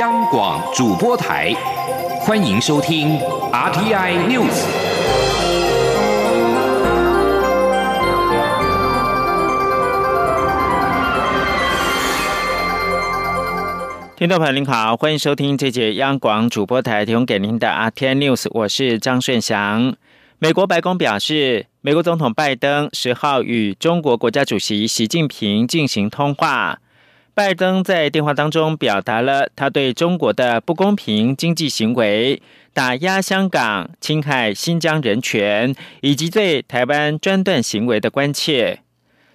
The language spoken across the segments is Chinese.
央广主播台，欢迎收听 RTI News。听众朋友您好，欢迎收听这节央广主播台提供给您的 RTI News，我是张顺祥。美国白宫表示，美国总统拜登十号与中国国家主席习近平进行通话。拜登在电话当中表达了他对中国的不公平经济行为、打压香港、侵害新疆人权以及对台湾专断行为的关切。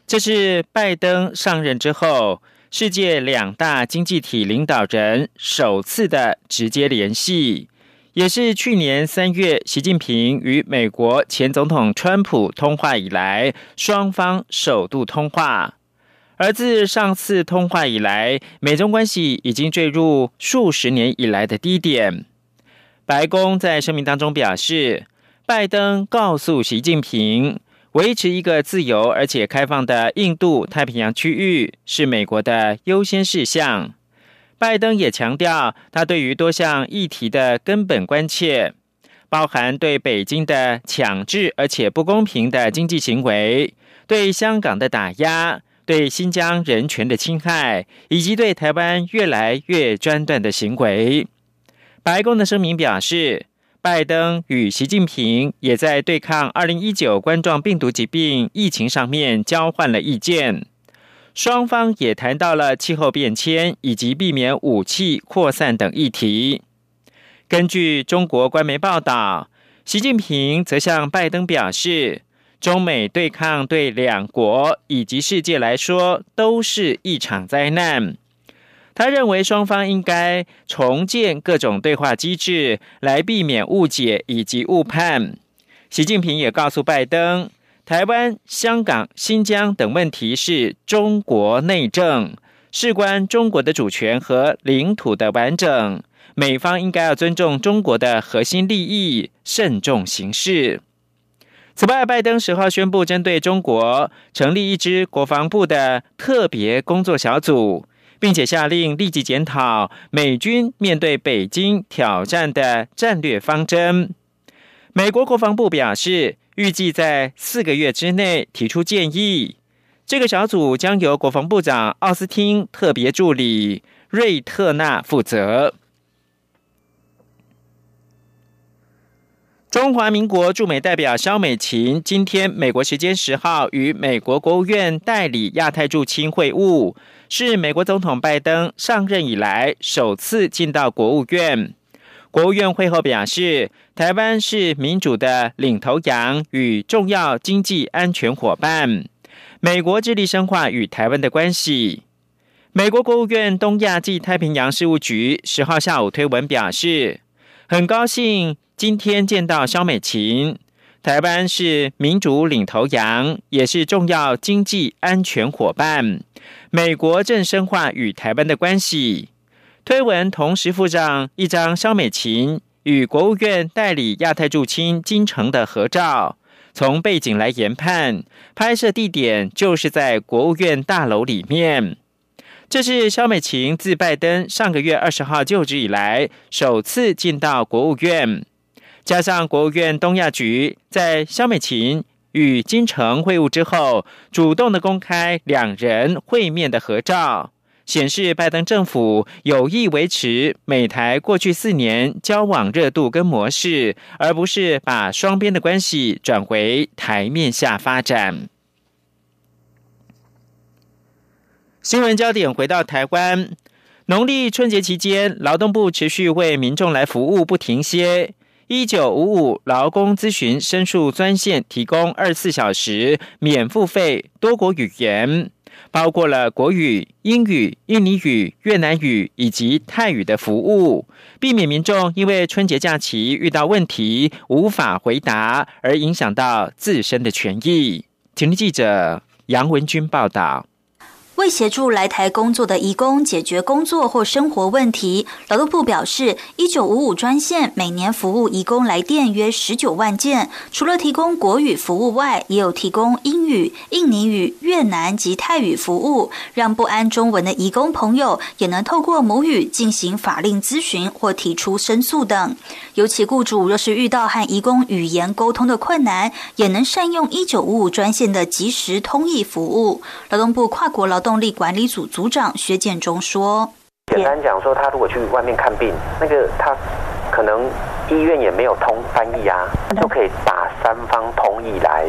这是拜登上任之后，世界两大经济体领导人首次的直接联系。也是去年三月，习近平与美国前总统川普通话以来，双方首度通话。而自上次通话以来，美中关系已经坠入数十年以来的低点。白宫在声明当中表示，拜登告诉习近平，维持一个自由而且开放的印度太平洋区域是美国的优先事项。拜登也强调，他对于多项议题的根本关切，包含对北京的强制而且不公平的经济行为、对香港的打压、对新疆人权的侵害，以及对台湾越来越专断的行为。白宫的声明表示，拜登与习近平也在对抗二零一九冠状病毒疾病疫情上面交换了意见。双方也谈到了气候变迁以及避免武器扩散等议题。根据中国官媒报道，习近平则向拜登表示，中美对抗对两国以及世界来说都是一场灾难。他认为双方应该重建各种对话机制，来避免误解以及误判。习近平也告诉拜登。台湾、香港、新疆等问题是中国内政，事关中国的主权和领土的完整。美方应该要尊重中国的核心利益，慎重行事。此外，拜登十号宣布针对中国成立一支国防部的特别工作小组，并且下令立即检讨美军面对北京挑战的战略方针。美国国防部表示。预计在四个月之内提出建议。这个小组将由国防部长奥斯汀特别助理瑞特纳负责。中华民国驻美代表肖美琴今天美国时间十号与美国国务院代理亚太驻青会晤，是美国总统拜登上任以来首次进到国务院。国务院会后表示，台湾是民主的领头羊与重要经济安全伙伴。美国致力深化与台湾的关系。美国国务院东亚暨太平洋事务局十号下午推文表示，很高兴今天见到肖美琴。台湾是民主领头羊，也是重要经济安全伙伴。美国正深化与台湾的关系。推文同时附上一张肖美琴与国务院代理亚太驻青金城的合照。从背景来研判，拍摄地点就是在国务院大楼里面。这是肖美琴自拜登上个月二十号就职以来首次进到国务院。加上国务院东亚局在肖美琴与金城会晤之后，主动的公开两人会面的合照。显示拜登政府有意维持美台过去四年交往热度跟模式，而不是把双边的关系转回台面下发展。新闻焦点回到台湾，农历春节期间，劳动部持续为民众来服务不停歇。一九五五劳工咨询申诉专线提供二十四小时免付费多国语言。包括了国语、英语、印尼语、越南语以及泰语的服务，避免民众因为春节假期遇到问题无法回答而影响到自身的权益。请听记者杨文君报道。为协助来台工作的移工解决工作或生活问题，劳动部表示，一九五五专线每年服务移工来电约十九万件。除了提供国语服务外，也有提供英语、印尼语、越南及泰语服务，让不安中文的移工朋友也能透过母语进行法令咨询或提出申诉等。尤其雇主若是遇到和移工语言沟通的困难，也能善用一九五五专线的即时通译服务。劳动部跨国劳力管理组组长薛建中说：“简单讲说，他如果去外面看病，那个他可能医院也没有通翻译啊，就可以打三方通译来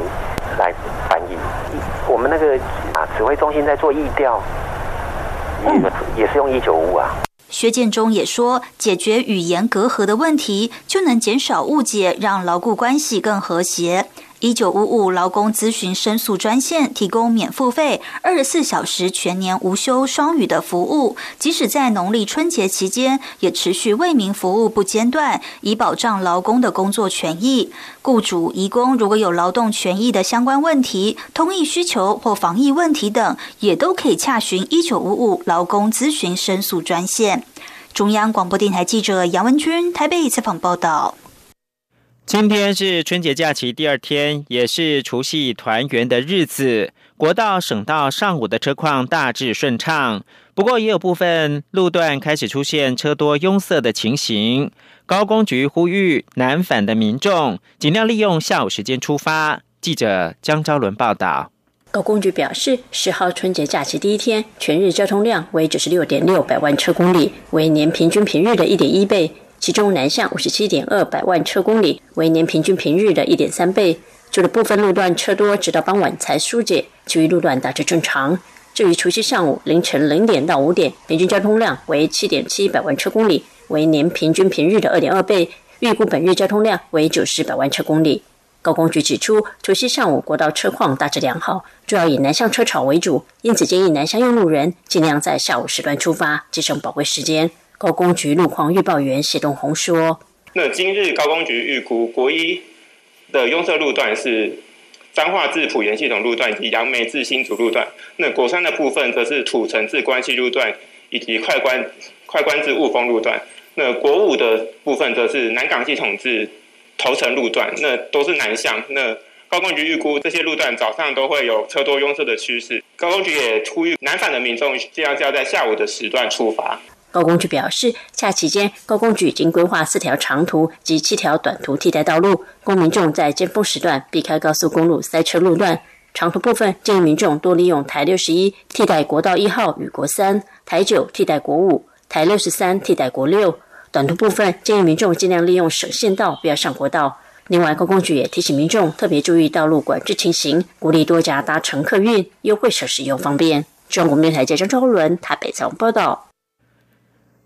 来翻译。我们那个啊指挥中心在做译调，也也是用一九五啊。”薛建中也说，解决语言隔阂的问题，就能减少误解，让牢固关系更和谐。一九五五劳工咨询申诉专线提供免付费、二十四小时全年无休双语的服务，即使在农历春节期间，也持续为民服务不间断，以保障劳工的工作权益。雇主、移工如果有劳动权益的相关问题、通译需求或防疫问题等，也都可以洽询一九五五劳工咨询申诉专线。中央广播电台记者杨文君台北采访报道。今天是春节假期第二天，也是除夕团圆的日子。国道、省道上午的车况大致顺畅，不过也有部分路段开始出现车多拥塞的情形。高工局呼吁南返的民众尽量利用下午时间出发。记者江昭伦报道。高工局表示，十号春节假期第一天，全日交通量为九十六点六百万车公里，为年平均平日的一点一倍。其中南向五十七点二百万车公里，为年平均平日的一点三倍。除了部分路段车多，直到傍晚才疏解，其余路段大致正常。至于除夕上午凌晨零点到五点，平均交通量为七点七百万车公里，为年平均平日的二点二倍。预估本日交通量为九十百万车公里。高工局指出，除夕上午国道车况大致良好，主要以南向车潮为主，因此建议南向用路人尽量在下午时段出发，节省宝贵时间。高工局路况预报员谢东红说：“那今日高工局预估国一的拥塞路段是彰化至埔盐系统路段以及杨梅至新竹路段。那国三的部分则是土城至关西路段以及快关快关至雾峰路段。那国五的部分则是南港系统至头城路段，那都是南向。那高工局预估这些路段早上都会有车多拥塞的趋势。高工局也呼吁南返的民众尽量要在下午的时段出发。”高工局表示，假期间高工局已经规划四条长途及七条短途替代道路，供民众在尖峰时段避开高速公路塞车路段。长途部分建议民众多利用台六十一替代国道一号与国三，台九替代国五，台六十三替代国六。短途部分建议民众尽量利用省线道，不要上国道。另外，高工局也提醒民众特别注意道路管制情形，鼓励多加搭乘客运，优惠省时又方便。中国电台记者张昭伦台北采访报道。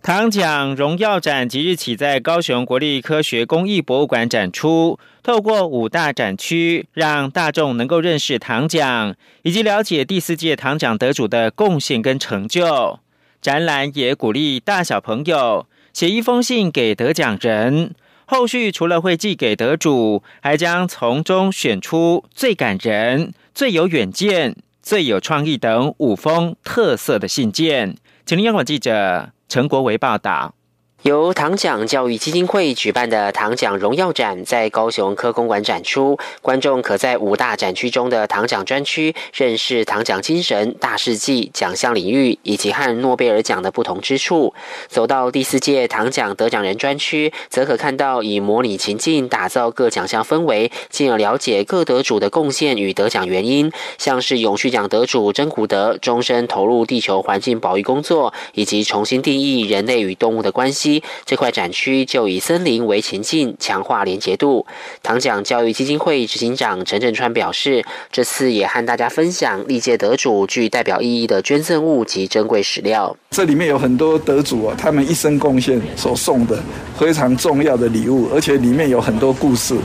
唐奖荣耀展即日起在高雄国立科学工艺博物馆展出，透过五大展区，让大众能够认识唐奖，以及了解第四届唐奖得主的贡献跟成就。展览也鼓励大小朋友写一封信给得奖人，后续除了会寄给得主，还将从中选出最感人、最有远见、最有创意等五封特色的信件。请听央广记者。陈国维报道。由唐奖教育基金会举办的唐奖荣耀展在高雄科工馆展出，观众可在五大展区中的唐奖专区认识唐奖精神、大事记、奖项领域以及和诺贝尔奖的不同之处。走到第四届唐奖得奖人专区，则可看到以模拟情境打造各奖项氛围，进而了解各得主的贡献与得奖原因，像是永续奖得主真古德终身投入地球环境保育工作，以及重新定义人类与动物的关系。这块展区就以森林为前进，强化连结度。唐奖教育基金会执行长陈振川表示，这次也和大家分享历届得主具代表意义的捐赠物及珍贵史料。这里面有很多得主啊，他们一生贡献所送的非常重要的礼物，而且里面有很多故事，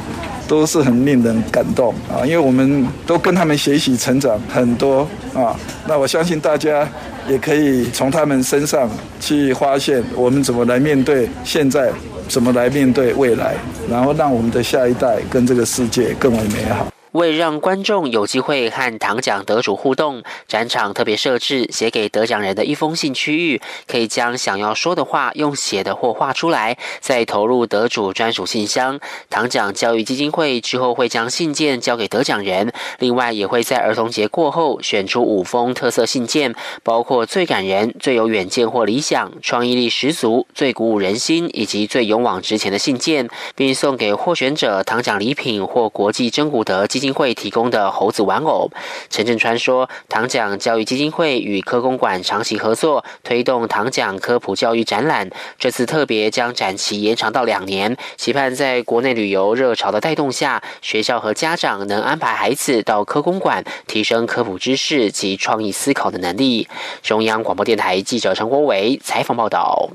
都是很令人感动啊！因为我们都跟他们学习成长很多啊，那我相信大家。也可以从他们身上去发现我们怎么来面对现在，怎么来面对未来，然后让我们的下一代跟这个世界更为美好。为让观众有机会和糖奖得主互动，展场特别设置写给得奖人的一封信区域，可以将想要说的话用写的或画出来，再投入得主专属信箱。糖奖教育基金会之后会将信件交给得奖人，另外也会在儿童节过后选出五封特色信件，包括最感人、最有远见或理想、创意力十足、最鼓舞人心以及最勇往直前的信件，并送给获选者糖奖礼品或国际真古德基金会提供的猴子玩偶。陈振川说，唐奖教育基金会与科公馆长期合作，推动唐奖科普教育展览。这次特别将展期延长到两年，期盼在国内旅游热潮的带动下，学校和家长能安排孩子到科公馆，提升科普知识及创意思考的能力。中央广播电台记者陈国伟采访报道。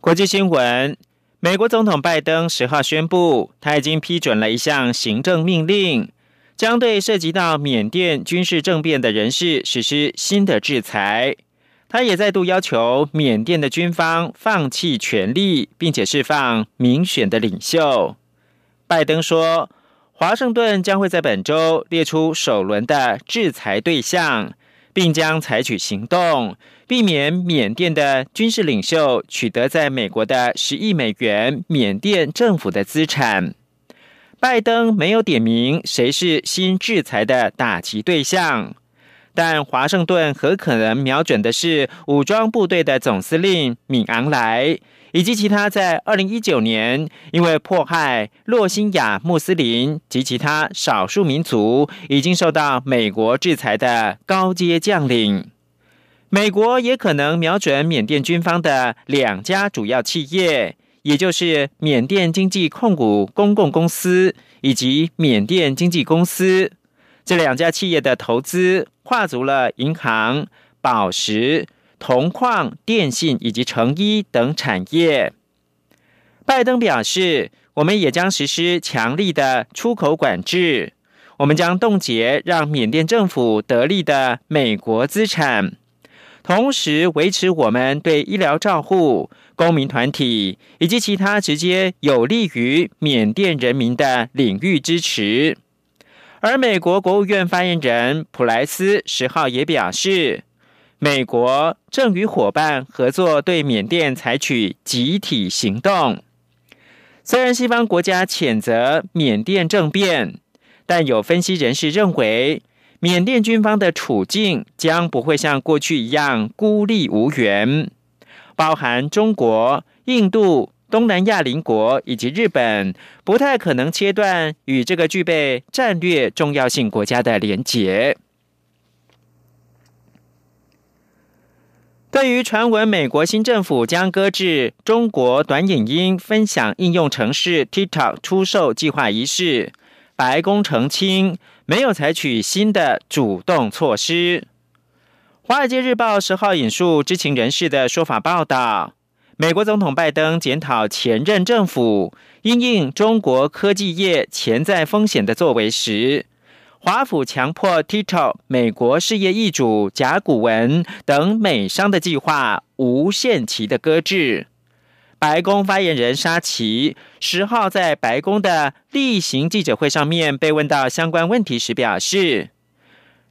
国际新闻。美国总统拜登十号宣布，他已经批准了一项行政命令，将对涉及到缅甸军事政变的人士实施新的制裁。他也再度要求缅甸的军方放弃权力，并且释放民选的领袖。拜登说，华盛顿将会在本周列出首轮的制裁对象。并将采取行动，避免缅甸的军事领袖取得在美国的十亿美元缅甸政府的资产。拜登没有点名谁是新制裁的打击对象，但华盛顿很可能瞄准的是武装部队的总司令敏昂莱。以及其他在二零一九年因为迫害洛辛亚穆斯林及其他少数民族已经受到美国制裁的高阶将领，美国也可能瞄准缅甸军方的两家主要企业，也就是缅甸经济控股公共公司以及缅甸经济公司这两家企业的投资跨足了银行、宝石。铜矿、电信以及成衣等产业。拜登表示，我们也将实施强力的出口管制，我们将冻结让缅甸政府得利的美国资产，同时维持我们对医疗照护、公民团体以及其他直接有利于缅甸人民的领域支持。而美国国务院发言人普莱斯十号也表示。美国正与伙伴合作，对缅甸采取集体行动。虽然西方国家谴责缅甸政变，但有分析人士认为，缅甸军方的处境将不会像过去一样孤立无援。包含中国、印度、东南亚邻国以及日本，不太可能切断与这个具备战略重要性国家的连结。对于传闻，美国新政府将搁置中国短影音分享应用程式 TikTok 出售计划一事，白宫澄清没有采取新的主动措施。华尔街日报十号引述知情人士的说法报道，美国总统拜登检讨前任政府因应中国科技业潜在风险的作为时。华府强迫 TikTok 美国事业易主甲骨文等美商的计划无限期的搁置。白宫发言人沙奇十号在白宫的例行记者会上面被问到相关问题时表示，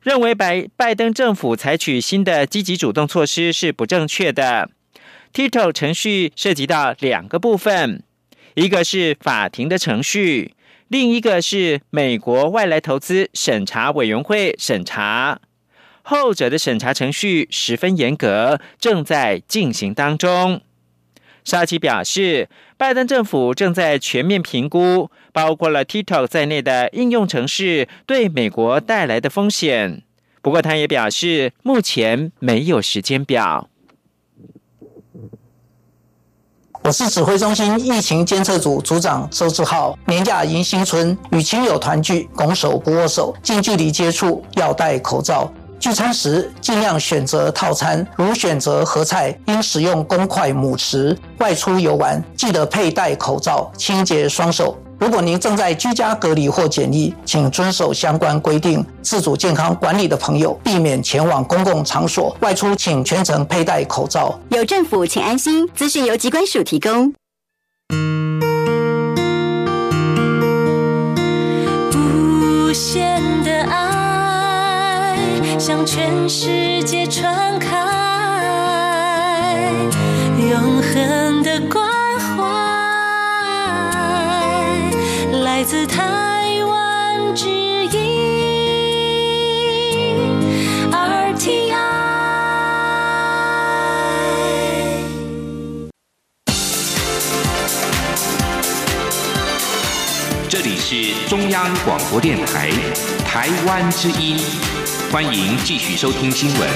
认为拜拜登政府采取新的积极主动措施是不正确的。TikTok 程序涉及到两个部分，一个是法庭的程序。另一个是美国外来投资审查委员会审查，后者的审查程序十分严格，正在进行当中。沙奇表示，拜登政府正在全面评估包括了 TikTok 在内的应用程式对美国带来的风险。不过，他也表示，目前没有时间表。我是指挥中心疫情监测组组长周志浩。年假迎新春，与亲友团聚，拱手不握手，近距离接触要戴口罩。聚餐时尽量选择套餐，如选择合菜，应使用公筷母匙。外出游玩，记得佩戴口罩，清洁双手。如果您正在居家隔离或检疫，请遵守相关规定，自主健康管理的朋友避免前往公共场所。外出请全程佩戴口罩。有政府，请安心。资讯由机关署提供。不向全世界传开，永恒的关怀来自台湾之音 RTI。这里是中央广播电台台湾之音，欢迎继续收听新闻。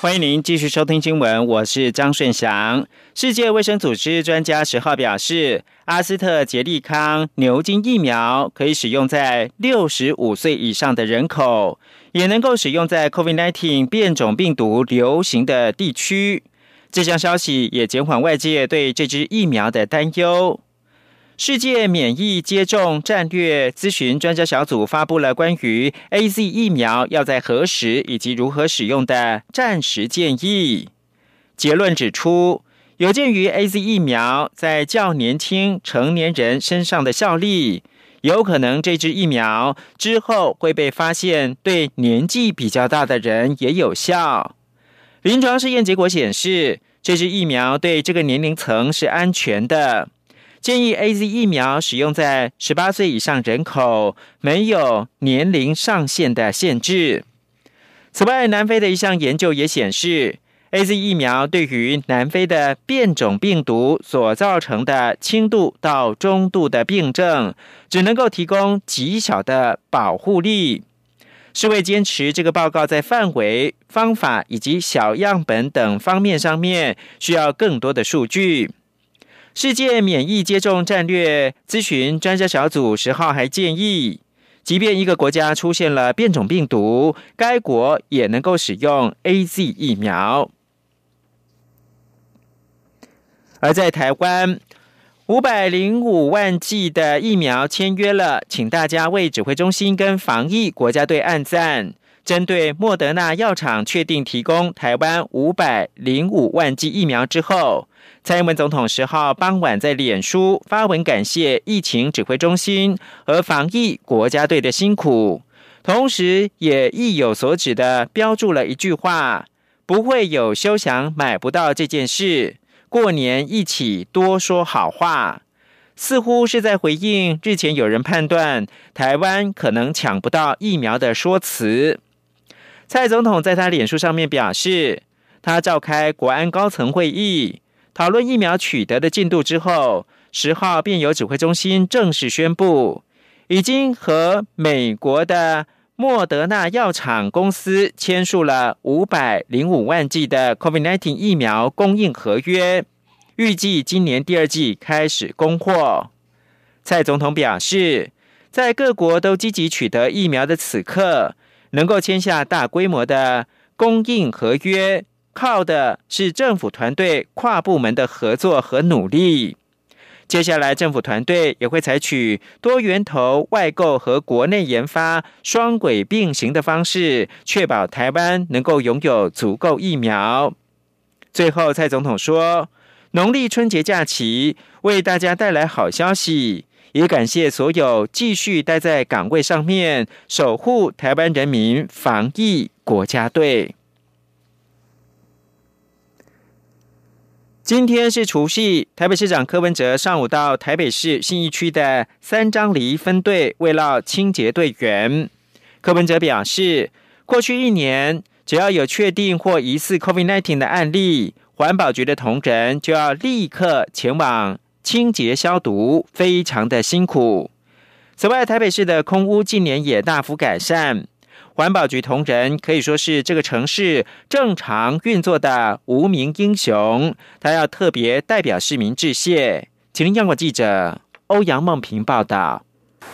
欢迎您继续收听新闻，我是张顺祥。世界卫生组织专家十号表示，阿斯特捷利康牛津疫苗可以使用在六十五岁以上的人口，也能够使用在 COVID-19 变种病毒流行的地区。这项消息也减缓外界对这支疫苗的担忧。世界免疫接种战略咨询专家小组发布了关于 A Z 疫苗要在何时以及如何使用的暂时建议。结论指出，有鉴于 A Z 疫苗在较年轻成年人身上的效力，有可能这支疫苗之后会被发现对年纪比较大的人也有效。临床试验结果显示，这支疫苗对这个年龄层是安全的。建议 A Z 疫苗使用在十八岁以上人口，没有年龄上限的限制。此外，南非的一项研究也显示，A Z 疫苗对于南非的变种病毒所造成的轻度到中度的病症，只能够提供极小的保护力。世卫坚持这个报告在范围、方法以及小样本等方面上面需要更多的数据。世界免疫接种战略咨询专家小组十号还建议，即便一个国家出现了变种病毒，该国也能够使用 A Z 疫苗。而在台湾，五百零五万剂的疫苗签约了，请大家为指挥中心跟防疫国家队按赞。针对莫德纳药厂确定提供台湾五百零五万剂疫苗之后。蔡英文总统十号傍晚在脸书发文感谢疫情指挥中心和防疫国家队的辛苦，同时也意有所指的标注了一句话：不会有休想买不到这件事，过年一起多说好话。似乎是在回应日前有人判断台湾可能抢不到疫苗的说辞。蔡总统在他脸书上面表示，他召开国安高层会议。讨论疫苗取得的进度之后，十号便由指挥中心正式宣布，已经和美国的莫德纳药厂公司签署了五百零五万剂的 COVID-19 疫苗供应合约，预计今年第二季开始供货。蔡总统表示，在各国都积极取得疫苗的此刻，能够签下大规模的供应合约。靠的是政府团队跨部门的合作和努力。接下来，政府团队也会采取多源头外购和国内研发双轨并行的方式，确保台湾能够拥有足够疫苗。最后，蔡总统说：“农历春节假期为大家带来好消息，也感谢所有继续待在岗位上面守护台湾人民防疫国家队。”今天是除夕，台北市长柯文哲上午到台北市信义区的三张犁分队慰劳清洁队员。柯文哲表示，过去一年，只要有确定或疑似 COVID-19 的案例，环保局的同仁就要立刻前往清洁消毒，非常的辛苦。此外，台北市的空污近年也大幅改善。环保局同仁可以说是这个城市正常运作的无名英雄，他要特别代表市民致谢。请听央广记者欧阳梦平报道。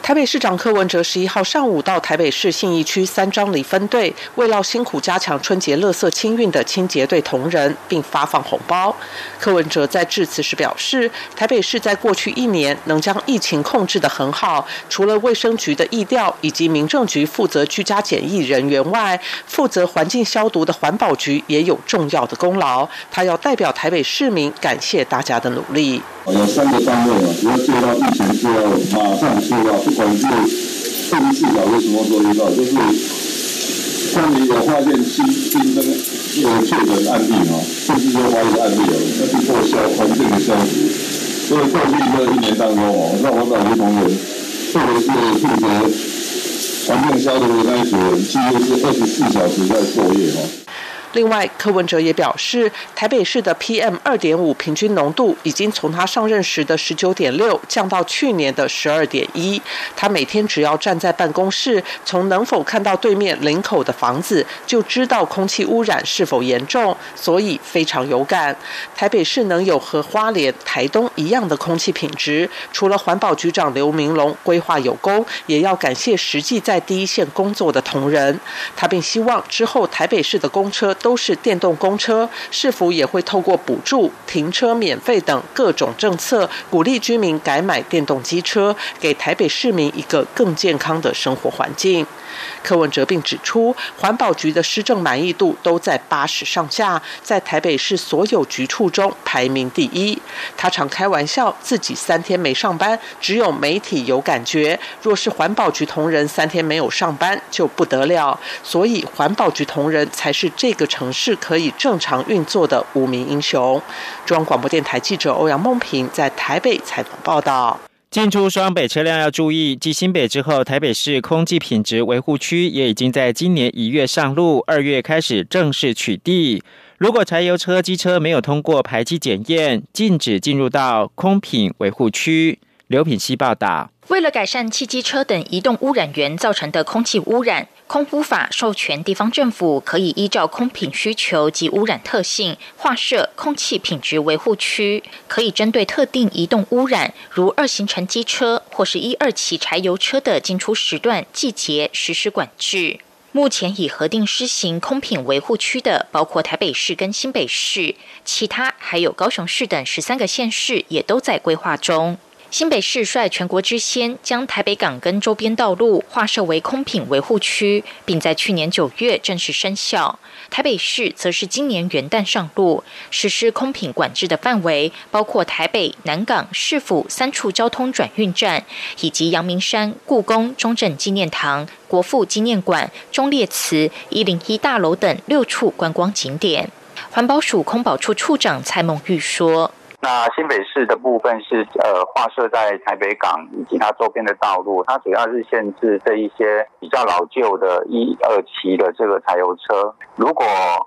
台北市长柯文哲十一号上午到台北市信义区三张里分队，为了辛苦加强春节垃圾清运的清洁队同仁，并发放红包。柯文哲在致辞时表示，台北市在过去一年能将疫情控制得很好，除了卫生局的疫调以及民政局负责居家检疫人员外，负责环境消毒的环保局也有重要的功劳。他要代表台北市民感谢大家的努力。有三个单位啊，只要做到疫情之后，马上做到，不管是二十四小时什么都遇到，就是当你有发现新新增有确诊案例啊，甚至说怀疑案例啊，要去做消环境的消毒。所以过去这一年当中哦，让我感觉同仁，特别是负责环境消毒的那一组人，几乎是二十四小时在作业哦。另外，柯文哲也表示，台北市的 PM 二点五平均浓度已经从他上任时的十九点六降到去年的十二点一。他每天只要站在办公室，从能否看到对面林口的房子，就知道空气污染是否严重，所以非常有感。台北市能有和花莲、台东一样的空气品质，除了环保局长刘明龙规划有功，也要感谢实际在第一线工作的同仁。他并希望之后台北市的公车。都是电动公车，是否也会透过补助、停车免费等各种政策，鼓励居民改买电动机车，给台北市民一个更健康的生活环境？柯文哲并指出，环保局的施政满意度都在八十上下，在台北市所有局处中排名第一。他常开玩笑，自己三天没上班，只有媒体有感觉。若是环保局同仁三天没有上班，就不得了。所以环保局同仁才是这个城市可以正常运作的无名英雄。中央广播电台记者欧阳梦平在台北采访报道。进出双北车辆要注意，继新北之后，台北市空气品质维护区也已经在今年一月上路，二月开始正式取缔。如果柴油车、机车没有通过排气检验，禁止进入到空品维护区。刘品希报道。为了改善汽机车等移动污染源造成的空气污染，空污法授权地方政府可以依照空品需求及污染特性，划设空气品质维护区，可以针对特定移动污染，如二型乘机车或是一二期柴油车的进出时段、季节实施管制。目前已核定施行空品维护区的，包括台北市跟新北市，其他还有高雄市等十三个县市，也都在规划中。新北市率全国之先，将台北港跟周边道路划设为空品维护区，并在去年九月正式生效。台北市则是今年元旦上路实施空品管制的范围，包括台北、南港、市府三处交通转运站，以及阳明山、故宫、中正纪念堂、国父纪念馆、忠烈祠、一零一大楼等六处观光景点。环保署空保处处长蔡梦玉说。那新北市的部分是呃划设在台北港以及它周边的道路，它主要是限制这一些比较老旧的一二期的这个柴油车，如果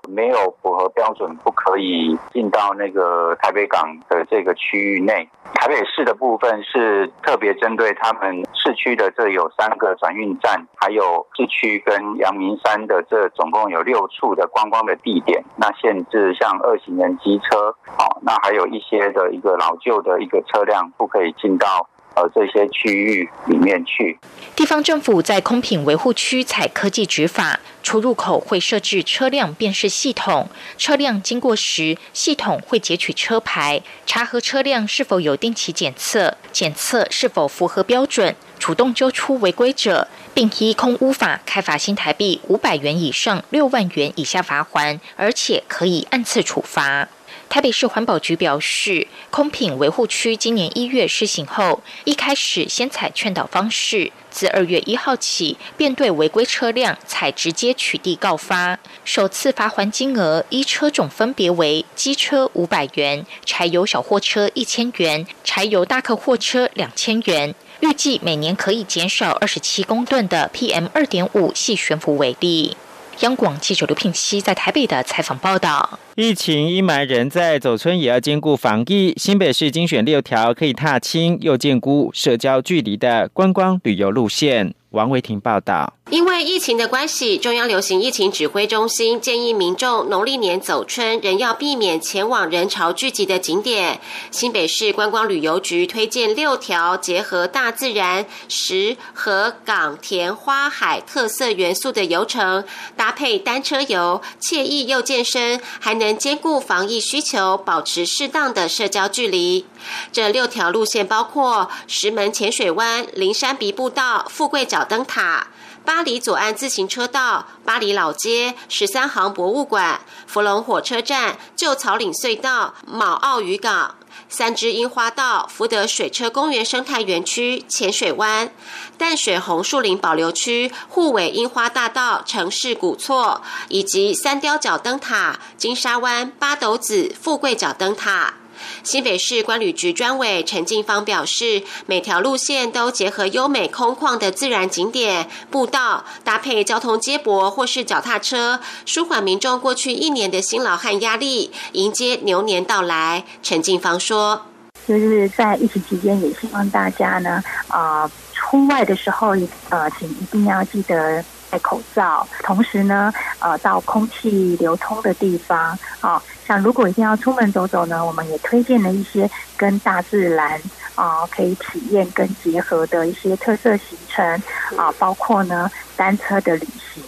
没有符合标准，不可以进到那个台北港的这个区域内。台北市的部分是特别针对他们市区的这有三个转运站，还有市区跟阳明山的这总共有六处的观光的地点，那限制像二行人机车，好，那还有一些。的一个老旧的一个车辆不可以进到呃这些区域里面去。地方政府在空品维护区采科技执法，出入口会设置车辆辨识系统，车辆经过时，系统会截取车牌，查核车辆是否有定期检测，检测是否符合标准，主动揪出违规者，并依空污法开罚新台币五百元以上六万元以下罚款，而且可以按次处罚。台北市环保局表示，空品维护区今年一月施行后，一开始先采劝导方式，自二月一号起，便对违规车辆采直接取缔告发。首次罚还金额依车种分别为：机车五百元，柴油小货车一千元，柴油大客货车两千元。预计每年可以减少二十七公吨的 PM 二点五细悬浮为例。央广记者刘聘熙在台北的采访报道：疫情阴霾仍在走村也要兼顾防疫。新北市精选六条可以踏青又兼顾社交距离的观光旅游路线。王维婷报道。因为疫情的关系，中央流行疫情指挥中心建议民众农历年走春仍要避免前往人潮聚集的景点。新北市观光旅游局推荐六条结合大自然、石和港田花海特色元素的游程，搭配单车游，惬意又健身，还能兼顾防疫需求，保持适当的社交距离。这六条路线包括石门浅水湾、灵山鼻步道、富贵角灯塔。巴黎左岸自行车道、巴黎老街、十三行博物馆、福隆火车站、旧草岭隧道、卯澳渔港、三支樱花道、福德水车公园生态园区、浅水湾、淡水红树林保留区、护尾樱花大道、城市古厝，以及三雕角灯塔、金沙湾、八斗子、富贵角灯塔。新北市关旅局专委陈进芳表示，每条路线都结合优美空旷的自然景点步道，搭配交通接驳或是脚踏车，舒缓民众过去一年的辛劳和压力，迎接牛年到来。陈进芳说：“就是在疫情期间，也希望大家呢，啊，出外的时候，呃，请一定要记得。”戴口罩，同时呢，呃，到空气流通的地方，啊，像如果一定要出门走走呢，我们也推荐了一些跟大自然啊可以体验跟结合的一些特色行程，啊，包括呢单车的旅行，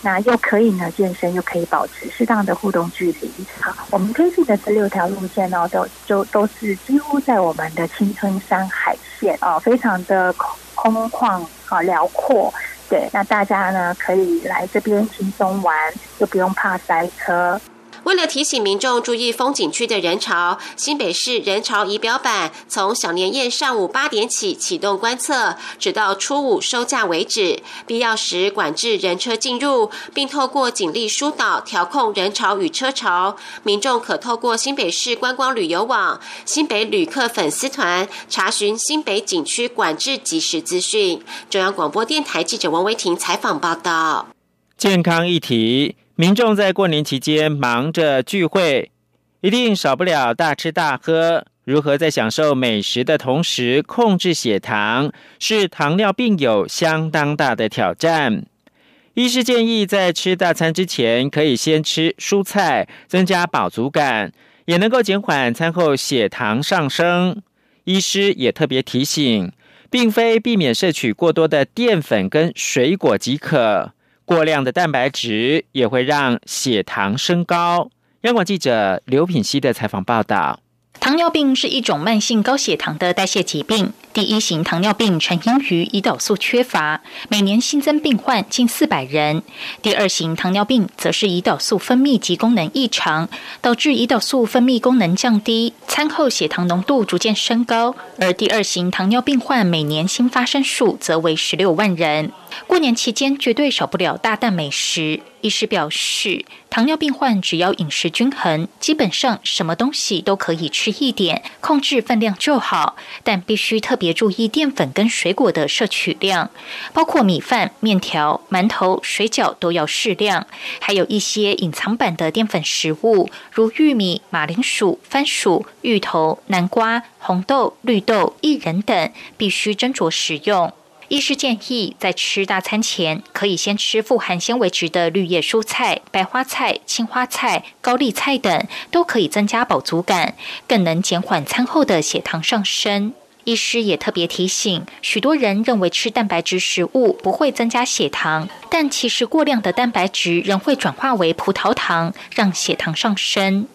那又可以呢健身，又可以保持适当的互动距离。好，我们推荐的这六条路线呢，都就都是几乎在我们的青春山海线啊，非常的空旷啊辽阔。对，那大家呢可以来这边轻松玩，就不用怕塞车。为了提醒民众注意风景区的人潮，新北市人潮仪表板从小年夜上午八点起启动观测，直到初五收假为止。必要时管制人车进入，并透过警力疏导调控人潮与车潮。民众可透过新北市观光旅游网、新北旅客粉丝团查询新北景区管制即时资讯。中央广播电台记者王维婷采访报道。健康议题。民众在过年期间忙着聚会，一定少不了大吃大喝。如何在享受美食的同时控制血糖，是糖尿病友相当大的挑战。医师建议，在吃大餐之前，可以先吃蔬菜，增加饱足感，也能够减缓餐后血糖上升。医师也特别提醒，并非避免摄取过多的淀粉跟水果即可。过量的蛋白质也会让血糖升高。央广记者刘品希的采访报道。糖尿病是一种慢性高血糖的代谢疾病。第一型糖尿病成因于胰岛素缺乏，每年新增病患近四百人。第二型糖尿病则是胰岛素分泌及功能异常，导致胰岛素分泌功能降低，餐后血糖浓度逐渐升高。而第二型糖尿病患每年新发生数则为十六万人。过年期间绝对少不了大啖美食。医师表示，糖尿病患只要饮食均衡，基本上什么东西都可以吃一点，控制分量就好。但必须特别注意淀粉跟水果的摄取量，包括米饭、面条、馒头、水饺都要适量。还有一些隐藏版的淀粉食物，如玉米、马铃薯、番薯、芋头、南瓜、红豆、绿豆、薏仁等，必须斟酌食用。医师建议，在吃大餐前，可以先吃富含纤维质的绿叶蔬菜、白花菜、青花菜、高丽菜等，都可以增加饱足感，更能减缓餐后的血糖上升。医师也特别提醒，许多人认为吃蛋白质食物不会增加血糖，但其实过量的蛋白质仍会转化为葡萄糖，让血糖上升。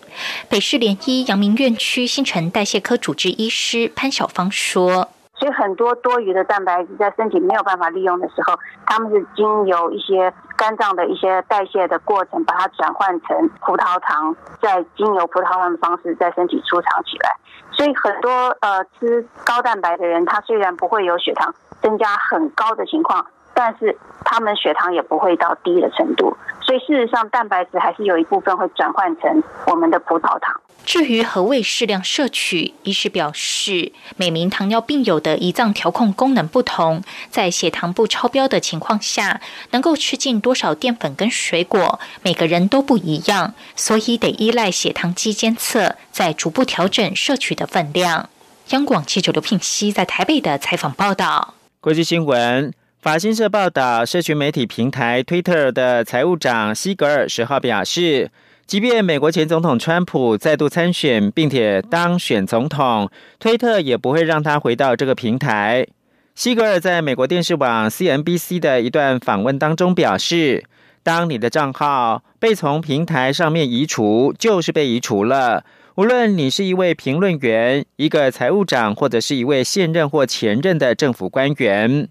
北市联医阳明院区新陈代谢科主治医师潘晓芳说。所以很多多余的蛋白质在身体没有办法利用的时候，他们是经由一些肝脏的一些代谢的过程，把它转换成葡萄糖，再经由葡萄糖的方式在身体储藏起来。所以很多呃吃高蛋白的人，他虽然不会有血糖增加很高的情况，但是他们血糖也不会到低的程度。所以事实上，蛋白质还是有一部分会转换成我们的葡萄糖。至于何谓适量摄取，医师表示，每名糖尿病友的胰脏调控功能不同，在血糖不超标的情况下，能够吃进多少淀粉跟水果，每个人都不一样，所以得依赖血糖机监测，再逐步调整摄取的分量。央广记者刘聘熙在台北的采访报道。国际新闻，法新社报道，社群媒体平台 Twitter 的财务长西格尔十号表示。即便美国前总统川普再度参选并且当选总统，推特也不会让他回到这个平台。西格尔在美国电视网 CNBC 的一段访问当中表示：“当你的账号被从平台上面移除，就是被移除了。无论你是一位评论员、一个财务长，或者是一位现任或前任的政府官员。”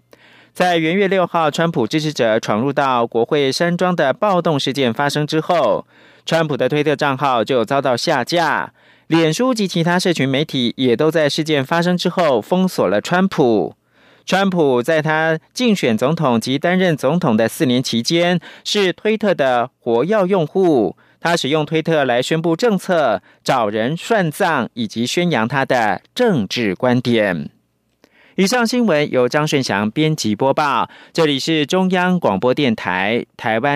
在元月六号，川普支持者闯入到国会山庄的暴动事件发生之后。川普的推特账号就遭到下架，脸书及其他社群媒体也都在事件发生之后封锁了川普。川普在他竞选总统及担任总统的四年期间，是推特的活跃用户。他使用推特来宣布政策、找人算账以及宣扬他的政治观点。以上新闻由张顺祥编辑播报，这里是中央广播电台台湾。